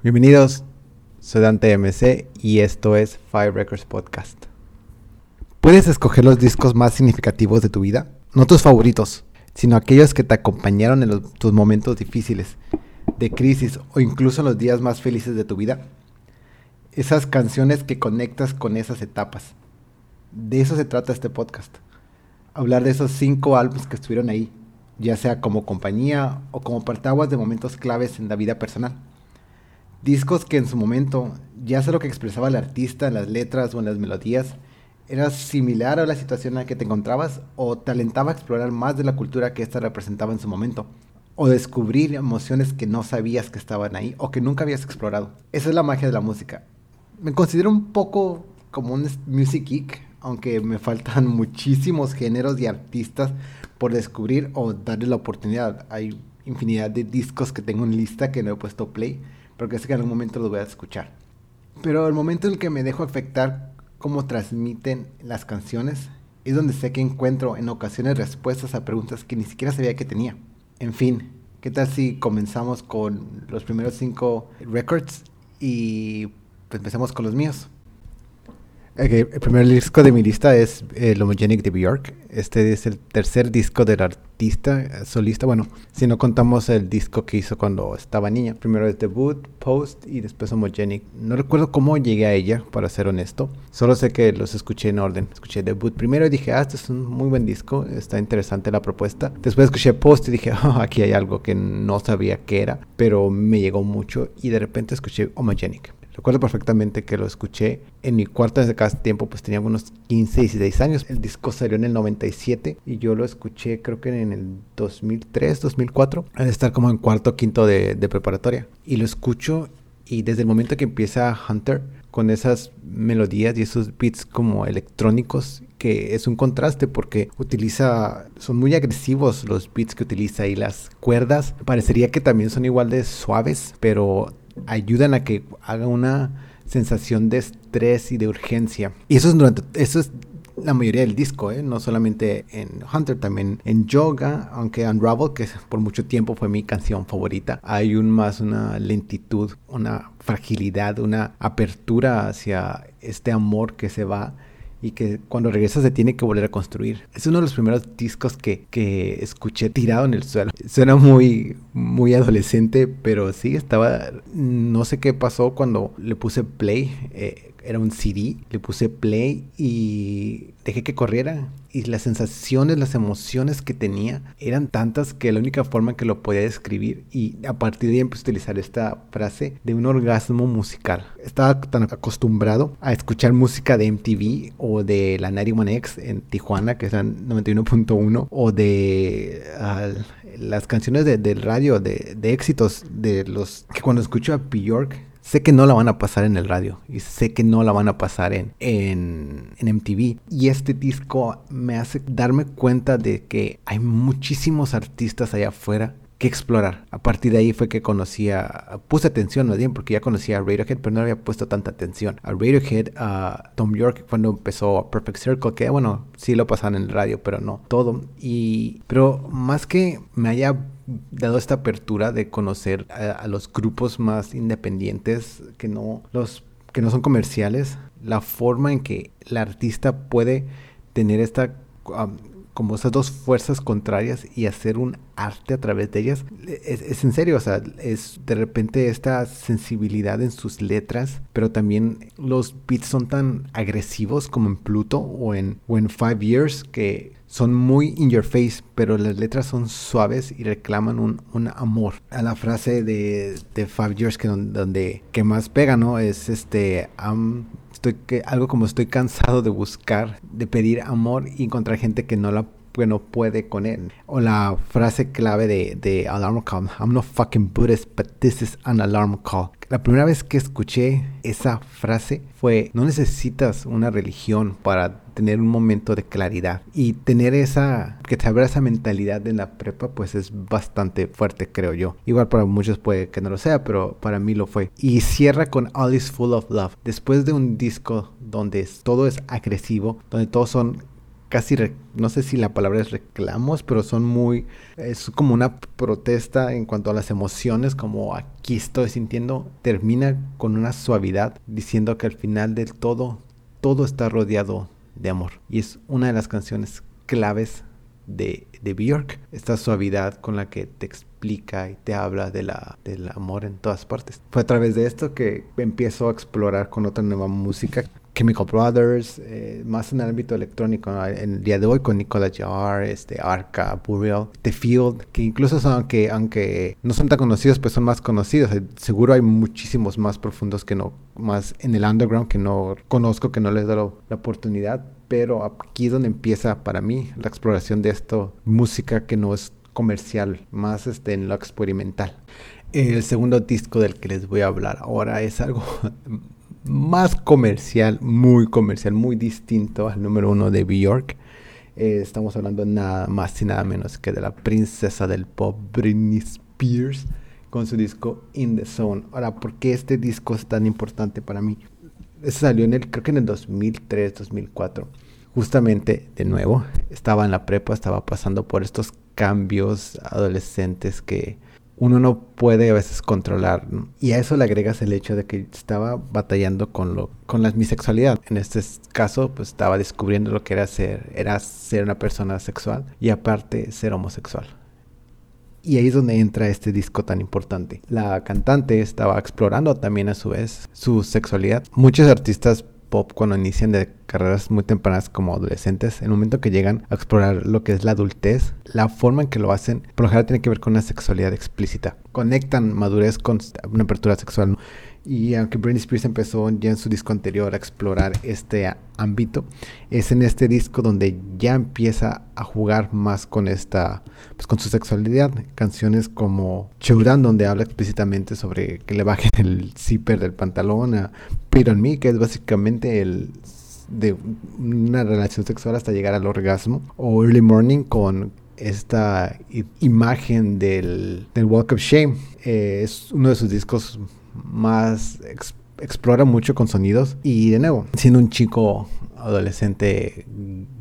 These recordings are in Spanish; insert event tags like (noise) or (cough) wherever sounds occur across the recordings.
Bienvenidos, soy Dante MC y esto es Fire Records Podcast. Puedes escoger los discos más significativos de tu vida, no tus favoritos, sino aquellos que te acompañaron en tus momentos difíciles, de crisis o incluso en los días más felices de tu vida. Esas canciones que conectas con esas etapas. De eso se trata este podcast. Hablar de esos cinco álbumes que estuvieron ahí, ya sea como compañía o como partaguas de momentos claves en la vida personal. Discos que en su momento, ya sea lo que expresaba el artista en las letras o en las melodías, era similar a la situación en la que te encontrabas o te explorar más de la cultura que ésta representaba en su momento, o descubrir emociones que no sabías que estaban ahí o que nunca habías explorado. Esa es la magia de la música. Me considero un poco como un music geek, aunque me faltan (laughs) muchísimos géneros y artistas por descubrir o darle la oportunidad. Hay infinidad de discos que tengo en lista que no he puesto play porque sé que en algún momento los voy a escuchar. Pero el momento en el que me dejo afectar cómo transmiten las canciones es donde sé que encuentro en ocasiones respuestas a preguntas que ni siquiera sabía que tenía. En fin, ¿qué tal si comenzamos con los primeros cinco records y pues empezamos con los míos? El primer disco de mi lista es el Homogenic de Bjork. Este es el tercer disco del artista solista. Bueno, si no contamos el disco que hizo cuando estaba niña. Primero es Debut, Post y después Homogenic. No recuerdo cómo llegué a ella, para ser honesto. Solo sé que los escuché en orden. Escuché Debut primero y dije, ah, este es un muy buen disco. Está interesante la propuesta. Después escuché Post y dije, (laughs) oh, aquí hay algo que no sabía qué era. Pero me llegó mucho. Y de repente escuché Homogenic. Recuerdo perfectamente que lo escuché en mi cuarto desde cada tiempo, pues tenía unos 15, 16 años. El disco salió en el 97 y yo lo escuché creo que en el 2003, 2004, al estar como en cuarto, quinto de, de preparatoria. Y lo escucho y desde el momento que empieza Hunter, con esas melodías y esos beats como electrónicos que es un contraste porque utiliza son muy agresivos los beats que utiliza y las cuerdas parecería que también son igual de suaves pero ayudan a que haga una sensación de estrés y de urgencia. Y eso es durante, eso es la mayoría del disco, ¿eh? no solamente en Hunter, también en Yoga, aunque Unravel, que por mucho tiempo fue mi canción favorita, hay un más una lentitud, una fragilidad, una apertura hacia este amor que se va y que cuando regresa se tiene que volver a construir. Es uno de los primeros discos que, que escuché tirado en el suelo. Suena muy, muy adolescente, pero sí estaba, no sé qué pasó cuando le puse play. Eh, era un CD, le puse play y dejé que corriera. Y las sensaciones, las emociones que tenía eran tantas que la única forma que lo podía describir y a partir de ahí empecé a utilizar esta frase de un orgasmo musical. Estaba tan acostumbrado a escuchar música de MTV o de la 91X en Tijuana, que es la 91.1, o de las canciones de, del radio, de, éxitos de los que cuando escucho a Bjork sé que no la van a pasar en el radio y sé que no la van a pasar en, en, MTV. Y este disco me hace darme cuenta de que hay muchísimos artistas allá afuera que explorar. A partir de ahí fue que conocía, puse atención más bien porque ya conocía a Radiohead, pero no había puesto tanta atención. A Radiohead, a Tom York cuando empezó Perfect Circle, que bueno, sí lo pasaban en el radio, pero no todo. Y, pero más que me haya dado esta apertura de conocer a, los grupos más independientes que no los que no son comerciales, la forma en que el artista puede tener esta como esas dos fuerzas contrarias y hacer un arte a través de ellas. Es, en serio, o sea, es de repente esta sensibilidad en sus letras, pero también los beats son tan agresivos como en Pluto o en, o en Five Years que son muy in your face, pero las letras son suaves y reclaman un, un amor. A la frase de, de Five Years que donde, que más pega, ¿no? Es este, estoy que algo como estoy cansado de buscar, de pedir amor y encontrar gente que no la que no puede con él. O la frase clave de, de Alarm Call, I'm no fucking Buddhist, but this is an alarm call. La primera vez que escuché esa frase fue, no necesitas una religión para tener un momento de claridad y tener esa, que te abra esa mentalidad en la prepa, pues es bastante fuerte, creo yo. Igual para muchos puede que no lo sea, pero para mí lo fue. Y cierra con All is Full of Love. Después de un disco donde todo es agresivo, donde todos son casi, no sé si la palabra es reclamos, pero son muy, es como una protesta en cuanto a las emociones, como aquí estoy sintiendo, termina con una suavidad, diciendo que al final del todo, todo está rodeado de amor. Y es una de las canciones claves de, de Björk, esta suavidad con la que te explica y te habla de la, del amor en todas partes. Fue a través de esto que empiezo a explorar con otra nueva música Chemical Brothers, eh, más en el ámbito electrónico, en el día de hoy con Nicola Jar, este, Arca, Burial, The Field, que incluso son, aunque, aunque no son tan conocidos, pues son más conocidos. Eh, seguro hay muchísimos más profundos que no, más en el underground que no conozco, que no les he dado la oportunidad, pero aquí es donde empieza para mí la exploración de esto, música que no es comercial, más este, en lo experimental. El segundo disco del que les voy a hablar ahora es algo (laughs) más comercial, muy comercial, muy distinto al número uno de Bjork. Eh, estamos hablando nada más y nada menos que de la princesa del pop, Britney Spears, con su disco In the Zone. Ahora, ¿por qué este disco es tan importante para mí? Ese salió en el, creo que en el 2003, 2004. Justamente, de nuevo, estaba en la prepa, estaba pasando por estos cambios adolescentes que uno no puede a veces controlar. Y a eso le agregas el hecho de que estaba batallando con lo con la bisexualidad. En este caso, pues estaba descubriendo lo que era ser, era ser una persona sexual y aparte ser homosexual. Y ahí es donde entra este disco tan importante. La cantante estaba explorando también a su vez su sexualidad. Muchos artistas pop cuando inician de carreras muy tempranas como adolescentes, en el momento que llegan a explorar lo que es la adultez, la forma en que lo hacen, por lo general tiene que ver con una sexualidad explícita. Conectan madurez con una apertura sexual. Y aunque Britney Spears empezó ya en su disco anterior a explorar este ámbito, es en este disco donde ya empieza a jugar más con esta, pues con su sexualidad. Canciones como Showdown, donde habla explícitamente sobre que le bajen el zipper del pantalón a Pete on Me, que es básicamente el de una relación sexual hasta llegar al orgasmo. O Early Morning con esta imagen del, del Walk of Shame. Eh, es uno de sus discos más explora mucho con sonidos y de nuevo, siendo un chico adolescente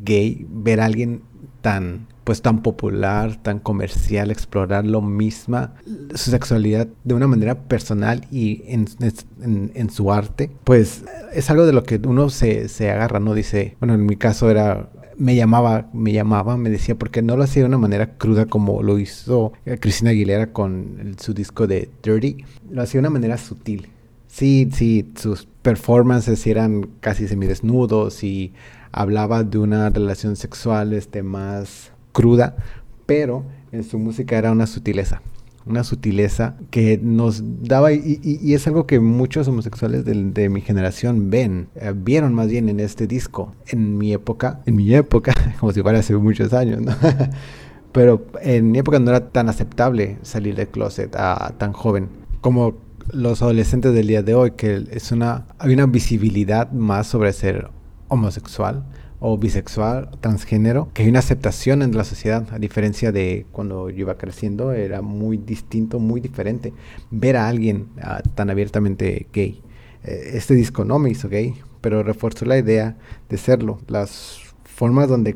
gay, ver a alguien tan pues tan popular, tan comercial, explorar lo misma, su sexualidad de una manera personal y en, en, su arte, pues es algo de lo que uno se, se agarra, ¿no? Dice, bueno, en mi caso era me llamaba, me llamaba, me decía, porque no lo hacía de una manera cruda como lo hizo eh, Cristina Aguilera con su disco de Dirty, lo hacía de una manera sutil. Sí, sí, sus performances eran casi semidesnudos y hablaba de una relación sexual este, más cruda, pero en su música era una sutileza una sutileza que nos daba, y, es algo que muchos homosexuales de, mi generación ven, eh, vieron más bien en este disco. En mi época, en mi época, (laughs) como si fuera hace muchos años, ¿no? (laughs) Pero en mi época no era tan aceptable salir del closet a tan joven como los adolescentes del día de hoy, que es una, hay una visibilidad más sobre ser homosexual o bisexual, transgénero, que hay una aceptación en la sociedad, a diferencia de cuando yo iba creciendo, era muy distinto, muy diferente ver a alguien ah, tan abiertamente gay. Eh, este disco no me hizo gay, pero reforzó la idea de serlo, las formas donde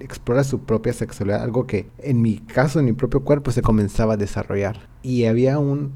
explora su propia sexualidad, algo que en mi caso, en mi propio cuerpo, se comenzaba a desarrollar. Y había un,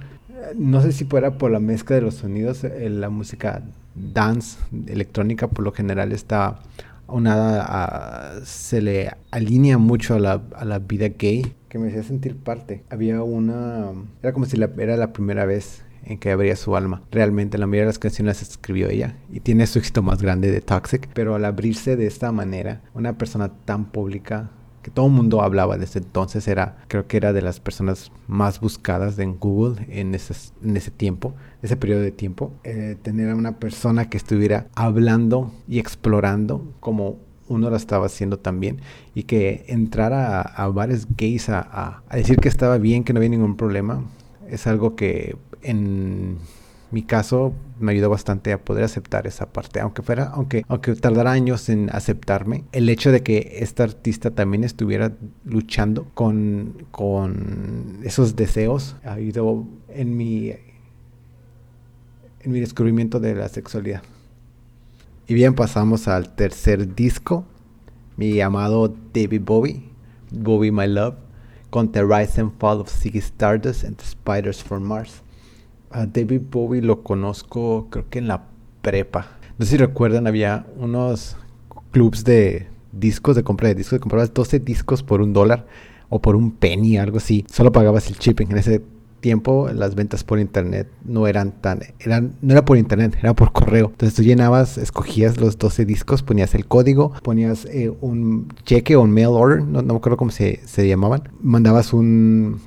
no sé si fuera por la mezcla de los sonidos, eh, la música dance electrónica por lo general está una se le alinea mucho a la, a la, vida gay que me hacía sentir parte. Había una... Era como si la, era la primera vez en que abría su alma. Realmente la mayoría de las canciones las escribió ella y tiene su éxito más grande de Toxic, pero al abrirse de esta manera, una persona tan pública que todo el mundo hablaba desde entonces, era, creo que era de las personas más buscadas en Google en ese, en ese tiempo, ese periodo de tiempo, eh, tener a una persona que estuviera hablando y explorando como uno lo estaba haciendo también y que entrara a, bares gays a, a, decir que estaba bien, que no había ningún problema, es algo que en mi caso me ayudó bastante a poder aceptar esa parte, aunque fuera, aunque, aunque tardara años en aceptarme, el hecho de que esta artista también estuviera luchando con, con esos deseos ha ayudado en mi, en mi descubrimiento de la sexualidad. Y bien, pasamos al tercer disco, mi amado David Bowie, Bowie My Love, con The Rise and Fall of Ziggy Stardust and the Spiders from Mars. A David Bowie lo conozco creo que en la prepa. No sé si recuerdan, había unos clubs de discos, de compra de discos, comprabas 12 discos por un dólar o por un penny, algo así. Solo pagabas el shipping. En ese tiempo las ventas por internet no eran tan, eran, no era por internet, era por correo. Entonces tú llenabas, escogías los 12 discos, ponías el código, ponías eh, un cheque o un mail order, no, no me acuerdo cómo se, llamaban, mandabas un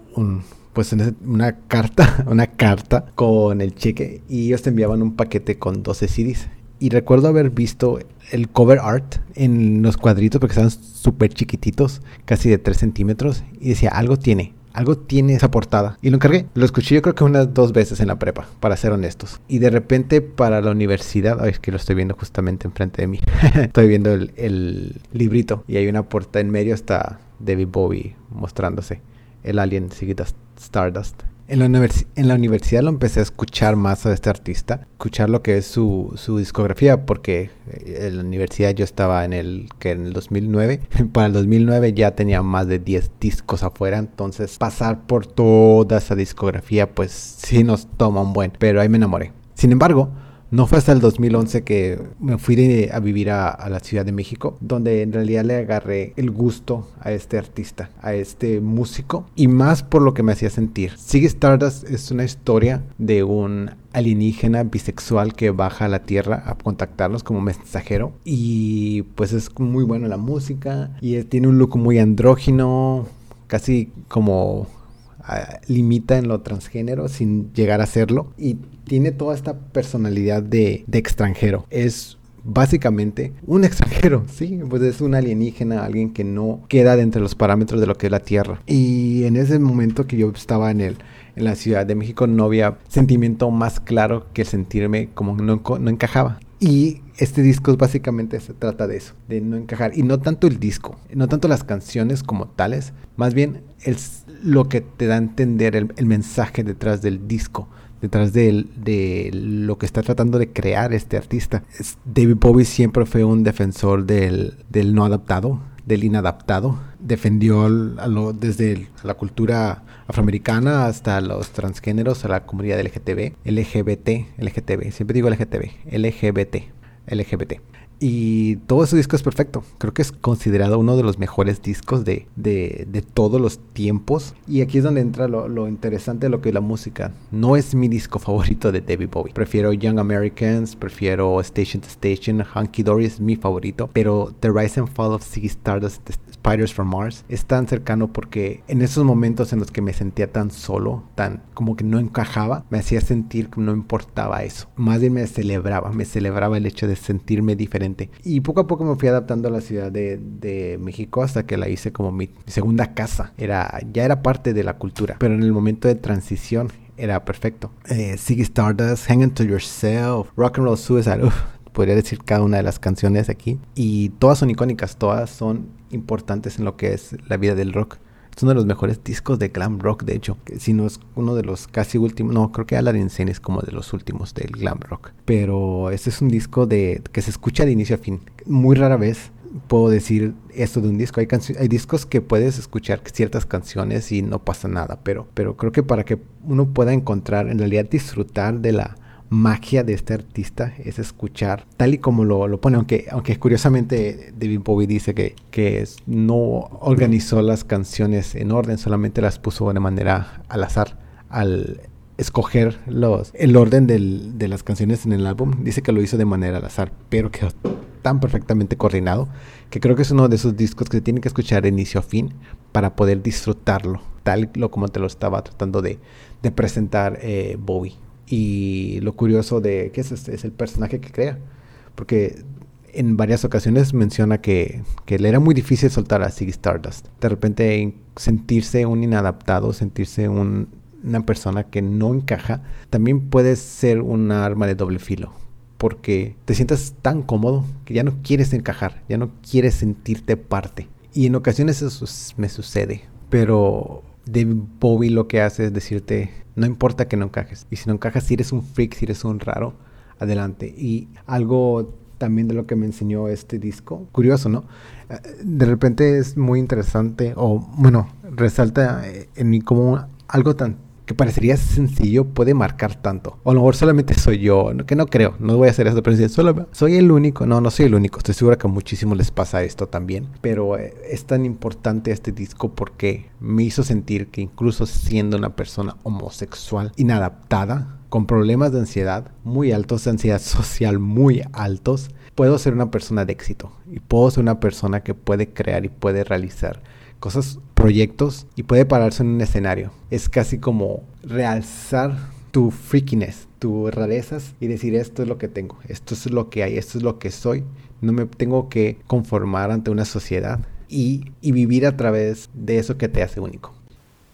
pues una carta, (laughs) una carta con el cheque y ellos te enviaban un paquete con 12 CDs. Y recuerdo haber visto el cover art en los cuadritos porque estaban súper chiquititos, casi de 3 centímetros. Y decía, algo tiene, algo tiene esa portada. Y lo encargué. Lo escuché yo creo que unas dos veces en la prepa, para ser honestos. Y de repente para la universidad, ay, es que lo estoy viendo justamente enfrente de mí. (laughs) estoy viendo el, librito y hay una portada en medio, está David Bowie mostrándose. El alien Stardust. En la, en la, universidad lo empecé a escuchar más a este artista, escuchar lo que es su, su discografía, porque eh, en la universidad yo estaba en el que en el 2009, (laughs) para el 2009 ya tenía más de 10 discos afuera, entonces pasar por toda esa discografía pues sí nos toma un buen, pero ahí me enamoré. Sin embargo, no fue hasta el 2011 que me fui a vivir a, la Ciudad de México, donde en realidad le agarré el gusto a este artista, a este músico, y más por lo que me hacía sentir. Sigue Stardust es una historia de un alienígena bisexual que baja a la Tierra a contactarlos como mensajero, y pues es muy buena la música, y tiene un look muy andrógino, casi como limita en lo transgénero sin llegar a serlo y tiene toda esta personalidad de, extranjero. Es básicamente un (laughs) extranjero, sí, pues es un alienígena, alguien que no queda dentro de los parámetros de lo que es la Tierra. Y en ese momento que yo estaba en el en la Ciudad de México no había sentimiento más claro que sentirme como no, no encajaba. Y este disco básicamente se trata de eso, de no encajar. Y no tanto el disco, no tanto las canciones como tales, más bien es lo que te da a entender el, mensaje detrás del disco detrás de, lo que está tratando de crear este artista. David Bowie siempre fue un defensor del, no adaptado, del inadaptado. Defendió desde la cultura afroamericana hasta los transgéneros, a la comunidad LGTB, LGBT, LGTB, siempre digo LGTB, LGBT, LGBT. Y todo ese disco es perfecto. Creo que es considerado uno de los mejores discos de, de, de todos los tiempos. Y aquí es donde entra lo, lo, interesante de lo que es la música. No es mi disco favorito de David Bowie. Prefiero Young Americans, prefiero Station to Station, Hunky Dory es mi favorito. Pero The Rise and Fall of Ziggy Stardust, Spiders from Mars, es tan cercano porque en esos momentos en los que me sentía tan solo, tan como que no encajaba, me hacía sentir que no importaba eso. Más bien me celebraba, me celebraba el hecho de sentirme diferente y poco a poco me fui adaptando a la Ciudad de, México hasta que la hice como mi, segunda casa. Era, ya era parte de la cultura, pero en el momento de transición era perfecto. Eh, Stardust, Hang to Yourself, Rock and Roll Suicide, podría decir cada una de las canciones aquí. Y todas son icónicas, todas son importantes en lo que es la vida del rock. Es uno de los mejores discos de glam rock, de hecho. Si no es uno de los casi últimos. No, creo que Aladdin Insane es como de los últimos del glam rock. Pero este es un disco de que se escucha de inicio a fin. Muy rara vez puedo decir esto de un disco. Hay, hay discos que puedes escuchar ciertas canciones y no pasa nada. Pero, pero creo que para que uno pueda encontrar, en realidad disfrutar de la magia de este artista es escuchar tal y como lo, lo pone, aunque, aunque curiosamente David Bowie dice que, que no organizó las canciones en orden, solamente las puso de manera al azar. Al escoger los, el orden del, de las canciones en el álbum, dice que lo hizo de manera al azar, pero quedó tan perfectamente coordinado que creo que es uno de esos discos que se tiene que escuchar de inicio a fin para poder disfrutarlo, tal como te lo estaba tratando de, de presentar eh, Bowie. Y lo curioso de que es, es el personaje que crea. Porque en varias ocasiones menciona que, que, le era muy difícil soltar a Ziggy Stardust. De repente sentirse un inadaptado, sentirse una persona que no encaja, también puede ser un arma de doble filo. Porque te sientas tan cómodo que ya no quieres encajar, ya no quieres sentirte parte. Y en ocasiones eso me sucede. Pero David Bowie lo que hace es decirte, no importa que no encajes. Y si no encajas, si eres un freak, si eres un raro, adelante. Y algo también de lo que me enseñó este disco. Curioso, ¿no? Eh, de repente es muy interesante, o bueno, resalta en mí como algo tan que parecería sencillo puede marcar tanto. O a lo mejor solamente soy yo, que no creo, no voy a hacer eso, pero si solo soy el único, no, no soy el único, estoy seguro que a muchísimos les pasa esto también, pero eh, es tan importante este disco porque me hizo sentir que incluso siendo una persona homosexual inadaptada, con problemas de ansiedad muy altos, de ansiedad social muy altos, puedo ser una persona de éxito y puedo ser una persona que puede crear y puede realizar cosas, proyectos y puede pararse en un escenario. Es casi como realzar tu freakiness, tus rarezas y decir esto es lo que tengo, esto es lo que hay, esto es lo que soy. No me tengo que conformar ante una sociedad y, vivir a través de eso que te hace único.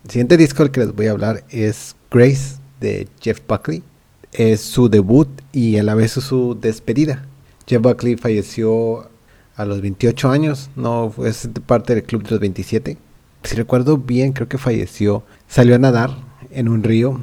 El siguiente disco del que les voy a hablar es Grace de Jeff Buckley. Es su debut y a la vez su despedida. Jeff Buckley falleció a los 28 años, no es parte del club de los 27. Si recuerdo bien, creo que falleció. Salió a nadar en un río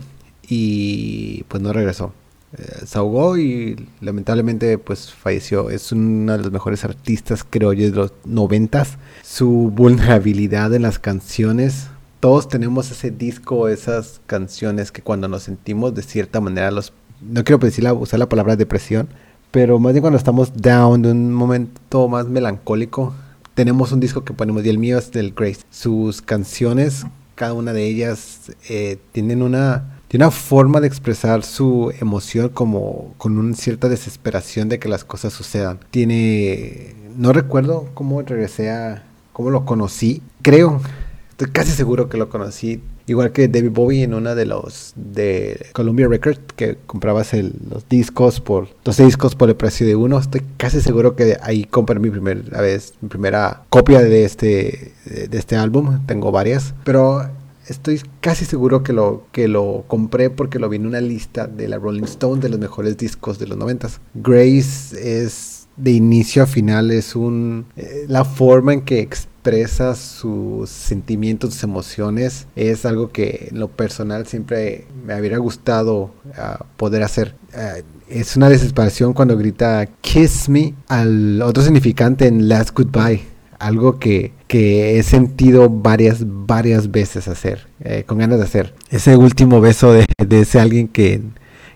y pues no regresó. Eh, se ahogó y lamentablemente pues falleció. Es uno de los mejores artistas creo yo de los noventas. Su vulnerabilidad en las canciones. Todos tenemos ese disco, esas canciones que cuando nos sentimos de cierta manera los... No quiero decir usar la palabra depresión, pero más bien cuando estamos down, de un momento más melancólico, tenemos un disco que ponemos y el mío es del Grace. Sus canciones, cada una de ellas, eh, tienen una, tiene una forma de expresar su emoción como con una cierta desesperación de que las cosas sucedan. Tiene, no recuerdo cómo regresé a, cómo lo conocí. Creo, estoy casi seguro que lo conocí Igual que David Bowie en una de los de Columbia Records, que comprabas los discos por 12 discos por el precio de uno. Estoy casi seguro que ahí compré mi primera vez, mi primera copia de este, de este álbum. Tengo varias, pero estoy casi seguro que lo, que lo compré porque lo vi en una lista de la Rolling Stone de los mejores discos de los noventas. Grace es de inicio a final, es un eh, la forma en que expresa sus sentimientos, sus emociones, es algo que en lo personal siempre me hubiera gustado ah, poder hacer. Ah, es una desesperación cuando grita Kiss Me al otro significante en Last Goodbye. Algo que, que he sentido varias, varias veces hacer, eh, con ganas de hacer. Ese último beso de, de ese alguien que,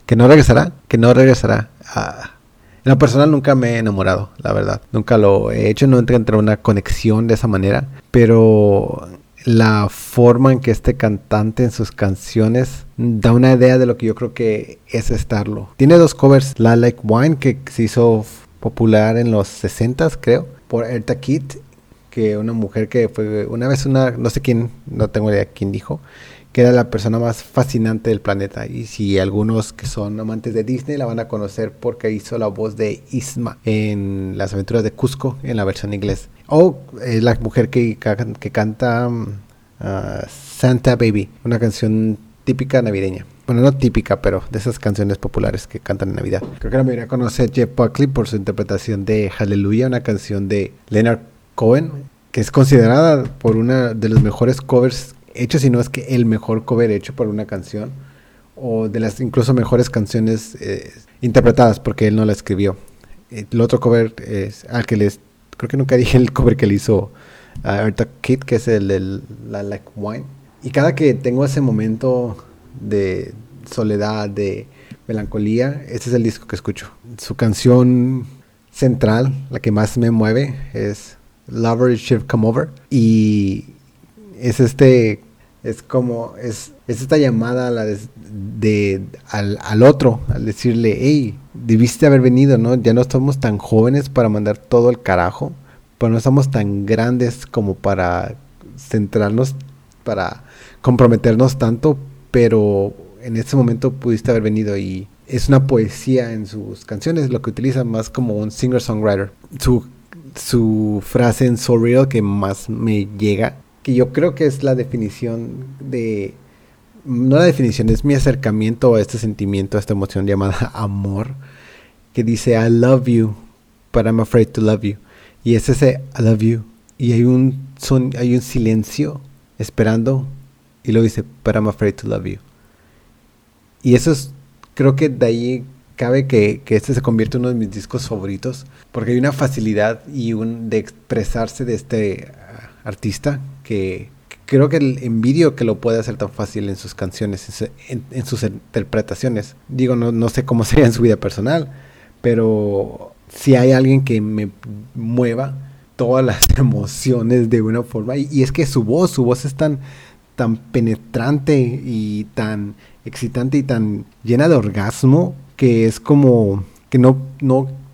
que no regresará, que no regresará. En lo personal nunca me he enamorado, la verdad. Nunca lo he hecho, no entré una conexión de esa manera. Pero la forma en que este cantante en sus canciones da una idea de lo que yo creo que es estarlo. Tiene dos covers, La Like Wine, que se hizo popular en los 60 creo, por Erta Kitt, que una mujer que fue una vez una, no sé quién, no tengo idea quién dijo, que era la persona más fascinante del planeta. Y si algunos que son amantes de Disney la van a conocer porque hizo la voz de Isma en Las aventuras de Cusco en la versión inglés. O es la mujer que, que canta uh, Santa Baby, una canción típica navideña. Bueno, no típica, pero de esas canciones populares que cantan en Navidad. Creo que la mayoría conoce a Jeff Buckley por su interpretación de Hallelujah, una canción de Leonard Cohen, que es considerada por una de los mejores covers hecho, si no es que el mejor cover hecho por una canción, o de las incluso mejores canciones eh, interpretadas, porque él no la escribió. El otro cover es al que les, creo que nunca dije el cover que le hizo a Erta Kid, que es el de la Like Wine. Y cada que tengo ese momento de soledad, de melancolía, ese es el disco que escucho. Su canción central, la que más me mueve, es Lover Should Come Over. Y es este es como, es, es esta llamada a la de, al, al, otro, al decirle, hey, debiste haber venido, ¿no? Ya no estamos tan jóvenes para mandar todo el carajo, pero no estamos tan grandes como para centrarnos, para comprometernos tanto, pero en ese momento pudiste haber venido y es una poesía en sus canciones, lo que utiliza más como un singer-songwriter. Su, su frase en So Real que más me llega que yo creo que es la definición de, no la definición, es mi acercamiento a este sentimiento, a esta emoción llamada (laughs) amor, que dice I love you, but I'm afraid to love you. Y es ese I love you. Y hay un, son, hay un silencio esperando y luego dice, but I'm afraid to love you. Y eso es, creo que de ahí cabe que, que, este se convierte en uno de mis discos favoritos porque hay una facilidad y un de expresarse de este artista que, creo que el envidio que lo puede hacer tan fácil en sus canciones, en, sus interpretaciones. Digo, no, no sé cómo (laughs) sería en su vida personal, pero si hay alguien que me mueva todas las (laughs) emociones de una forma, y, y es que su voz, su voz es tan, tan penetrante y tan excitante y tan llena de orgasmo que es como que no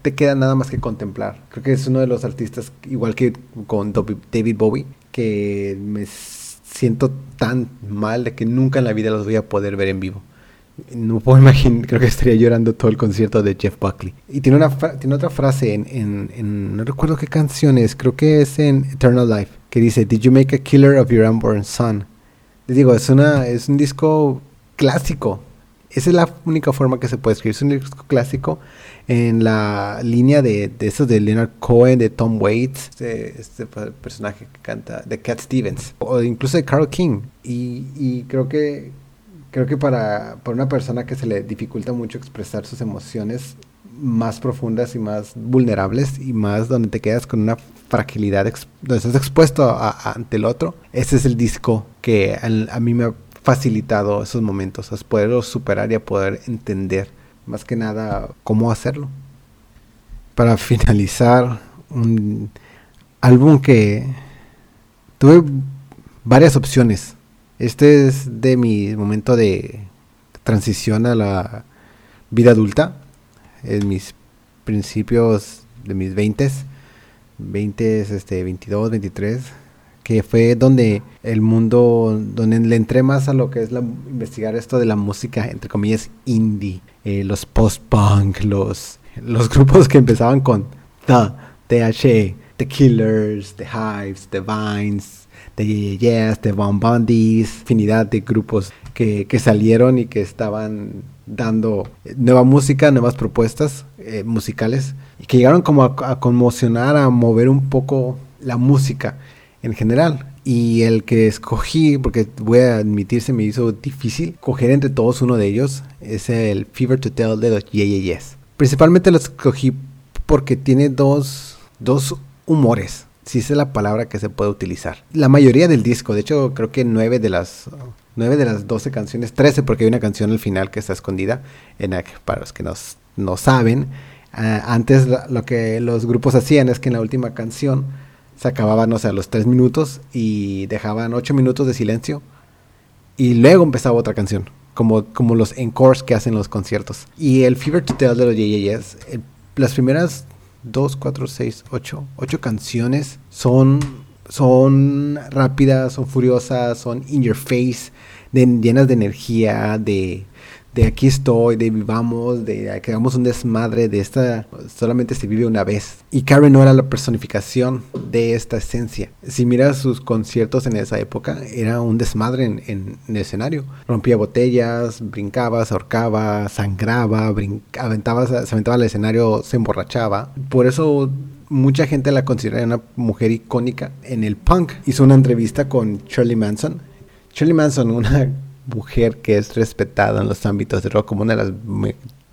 te queda nada más que contemplar. Creo que es uno de los artistas, igual que con David Bowie, que me siento tan mal de que nunca en la vida los voy a poder ver en vivo. No puedo imaginar, creo que estaría llorando todo el concierto de Jeff Buckley. Y tiene, una tiene otra frase en, no recuerdo qué canción es, creo que es en Eternal Life, que dice, Did you make a killer of your unborn son? Les digo, es, una, es un disco clásico. Esa es la única forma que se puede escribir. Es un disco clásico en la línea de, de esos de Leonard Cohen, de Tom Waits, este, este personaje que canta, de Cat Stevens, o incluso de Carl King. Y, y creo que creo que para, para, una persona que se le dificulta mucho expresar sus emociones más profundas y más vulnerables y más donde te quedas con una fragilidad, donde estás expuesto ante el otro, ese es el disco que a, a mí me facilitado esos momentos, a poderlos superar y a poder entender más que nada cómo hacerlo. Para finalizar, un álbum que tuve varias opciones. Este es de mi momento de transición a la vida adulta, en mis principios de mis 20, 20, este, 22, 23, que fue donde el mundo, donde le entré más a lo que es la, investigar esto de la música, entre comillas, indie, eh, los post-punk, los, los (laughs) grupos que empezaban con The, THE, The Killers, The Hives, The Vines, The Yes, The Von Bundies, infinidad de grupos que, que, salieron y que estaban dando nueva música, nuevas propuestas eh, musicales y que llegaron como a conmocionar, a mover un poco la música en general. Y el que escogí, porque voy a admitir se me hizo difícil coger entre todos uno de ellos, es el Fever to Tell de los Yes. Principalmente lo escogí porque tiene dos, dos humores, si es la palabra que se puede utilizar. La mayoría del disco, de hecho creo que nueve de las 9 de las 12 canciones, 13 porque hay una canción al final que está escondida, en para los que no saben, uh, antes lo que los grupos hacían es que en la última canción se acababan, no sé, a los 3 minutos y dejaban 8 minutos de silencio y luego empezaba otra canción, como, como los encores que hacen los conciertos. Y el Fever to Tell de los JJS, las primeras 2, 4, 6, 8, 8 canciones son, son rápidas, son furiosas, son in your face, de, llenas de energía, de, de aquí estoy, de vivamos, de que hagamos un desmadre, de esta solamente se vive una vez. Y Karen no era la personificación de esta esencia. Si miras sus conciertos en esa época, era un desmadre en, el escenario. Rompía botellas, brincaba, se ahorcaba, sangraba, aventaba, se aventaba al escenario, se emborrachaba. Por eso mucha gente la considera una mujer icónica en el punk. Hizo una entrevista con Shirley Manson. Shirley Manson, una mujer que es respetada en los ámbitos de rock como una de las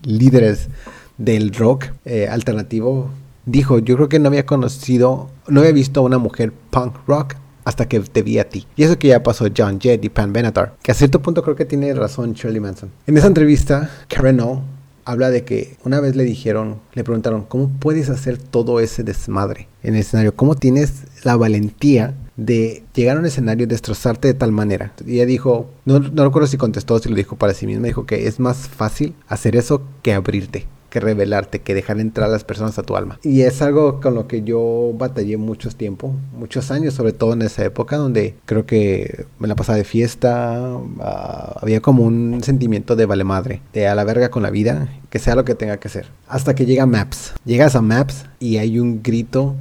líderes del rock eh, alternativo, dijo, yo creo que no había conocido, no había visto a una mujer punk rock hasta que te vi a ti. Y eso que ya pasó John Jett y Pan Benatar, que a cierto punto creo que tiene razón Shirley Manson. En esa entrevista, Karen O habla de que una vez le dijeron, le preguntaron, ¿cómo puedes hacer todo ese desmadre en el escenario? ¿Cómo tienes la valentía de llegar a un escenario y destrozarte de tal manera. Y ella dijo, no, no recuerdo si contestó si lo dijo para sí misma, dijo que es más fácil hacer eso que abrirte, que revelarte, que dejar entrar a las personas a tu alma. Y es algo con lo que yo batallé mucho tiempo, muchos años, sobre todo en esa época donde creo que me la pasaba de fiesta, uh, había como un sentimiento de vale madre, de a la verga con la vida, que sea lo que tenga que ser. Hasta que llega Maps. Llegas a Maps y hay un grito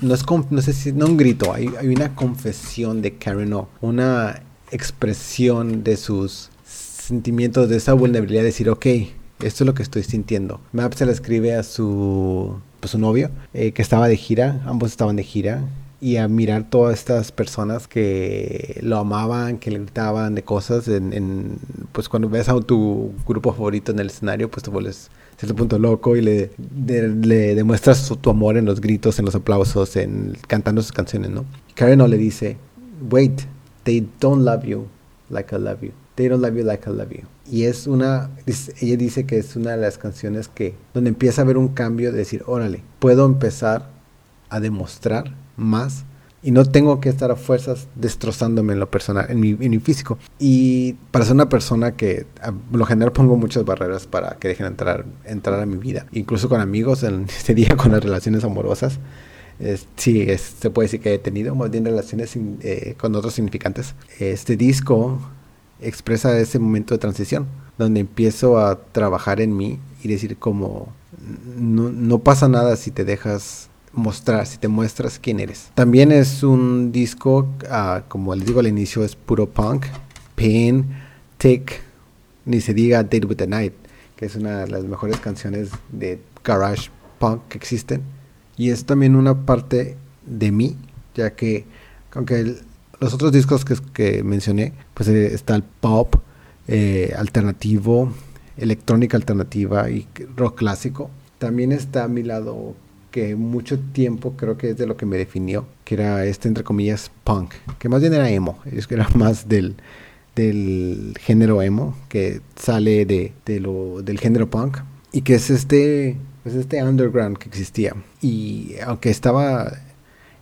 no, es no sé si un grito, hay, hay una confesión de Karen O, una expresión de sus sentimientos, de esa vulnerabilidad, de decir, ok, esto es lo que estoy sintiendo. Map se la escribe a su, pues, su novio, eh, que estaba de gira, ambos estaban de gira, y a mirar todas estas personas que lo amaban, que le gritaban de cosas, en, pues cuando ves a tu grupo favorito en el escenario, pues te vuelves cierto punto loco y le, demuestras tu amor en los gritos, en los aplausos, en cantando sus canciones, ¿no? Karen no le dice, wait, they don't love you like I love you. They don't love you like I love you. Y es una, ella dice que es una de las canciones que, donde empieza a haber un cambio de decir, órale, puedo empezar a demostrar más y no tengo que estar a fuerzas destrozándome en lo personal, en mi, físico. Y para ser una persona que a lo general pongo muchas barreras para que dejen entrar, entrar a mi vida, incluso con amigos, en (laughs) este día con las relaciones amorosas. sí, se puede decir que he tenido más bien relaciones eh, con otros significantes. Este disco expresa ese momento de transición, donde empiezo a trabajar en mí y decir como no, no pasa nada si te dejas mostrar, si te muestras quién eres. También es un disco, uh, como les digo al inicio, es puro punk, Pain, Tick, ni se diga Date with the Night, que es una de las mejores canciones de garage punk que existen. Y es también una parte de mí, ya que aunque los otros discos que, que mencioné, pues eh, está el pop eh, alternativo, electrónica alternativa y rock clásico. También está mi lado que mucho tiempo creo que es de lo que me definió, que era este, entre comillas, punk, que más bien era emo, es que era (laughs) más del, del género emo, que sale de, de lo, del género punk, y que es este, pues este underground que existía. Y aunque estaba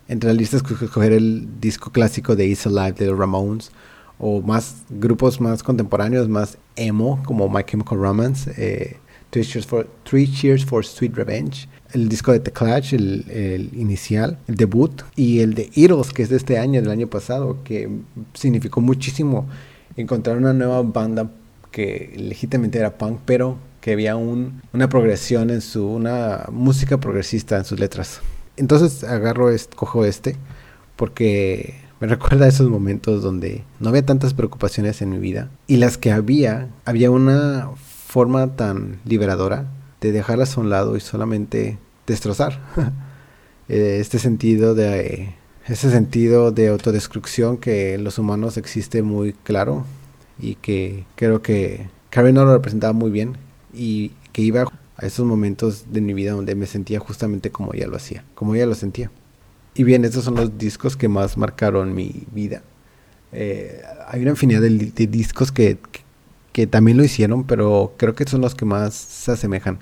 entre las listas que escoger el disco clásico de Is Alive de Ramones, o más grupos más contemporáneos, más emo, como My Chemical Romance, eh, Cheers for, Three Cheers for Sweet Revenge, el disco de The Clash, el, inicial, el debut, y el de Eagles, que es de este año, del año pasado, que significó muchísimo encontrar una nueva banda que legítimamente era punk, pero que había un, una progresión en su, una música progresista en sus letras. Entonces agarro, este, cojo este, porque me (laughs) recuerda a esos momentos donde no había tantas preocupaciones en mi vida, y las que había, había una forma tan liberadora de dejarlas a un lado y solamente destrozar. (laughs) Eh, este sentido de ese sentido de autodestrucción que en los humanos existe muy claro y que creo que Karen no lo representaba muy bien y que iba a esos momentos de mi vida donde me sentía justamente como ella lo hacía, como ella lo sentía. Y bien, estos son los discos que más marcaron mi vida. Eh, hay una infinidad de, discos que, que, también lo hicieron, pero creo que son los que más se asemejan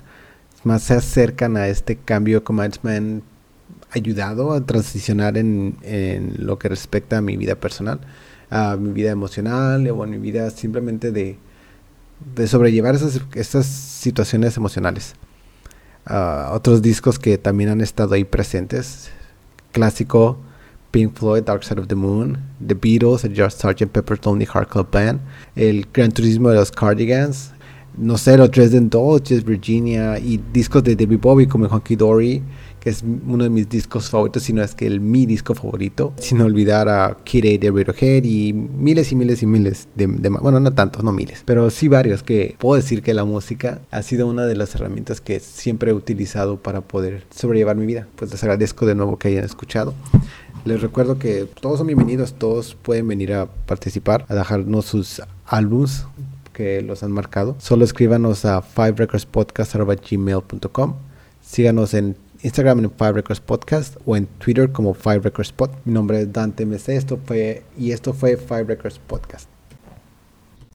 más se acercan a este cambio más me han ayudado a transicionar en, lo que respecta a mi vida personal, a mi vida emocional o a mi vida simplemente de, sobrellevar esas, situaciones emocionales. Uh, otros discos que también han estado ahí presentes, clásico Pink Floyd, Dark Side of the Moon, The Beatles, el George Sgt. Pepper's Lonely Heart Band, el Gran Turismo de los Cardigans, no sé, los Dresden Dolls, Virginia y discos de David Bowie como Honky Dory, que es uno de mis discos favoritos, si no es que el mi disco favorito, sin olvidar a Kid A de Radiohead y miles y miles y miles de, bueno, no tantos, no miles, pero sí varios que puedo decir que la música ha sido una de las herramientas que siempre he utilizado para poder sobrellevar mi vida. Pues les agradezco de nuevo que hayan escuchado. Les recuerdo que todos son bienvenidos, todos pueden venir a participar, a dejarnos sus álbums que los han marcado. Solo escríbanos a 5recordspodcast.gmail.com. Síganos en Instagram en 5 Records o en Twitter como 5 Records. Mi nombre es Dante MC esto fue, y esto fue 5 Records.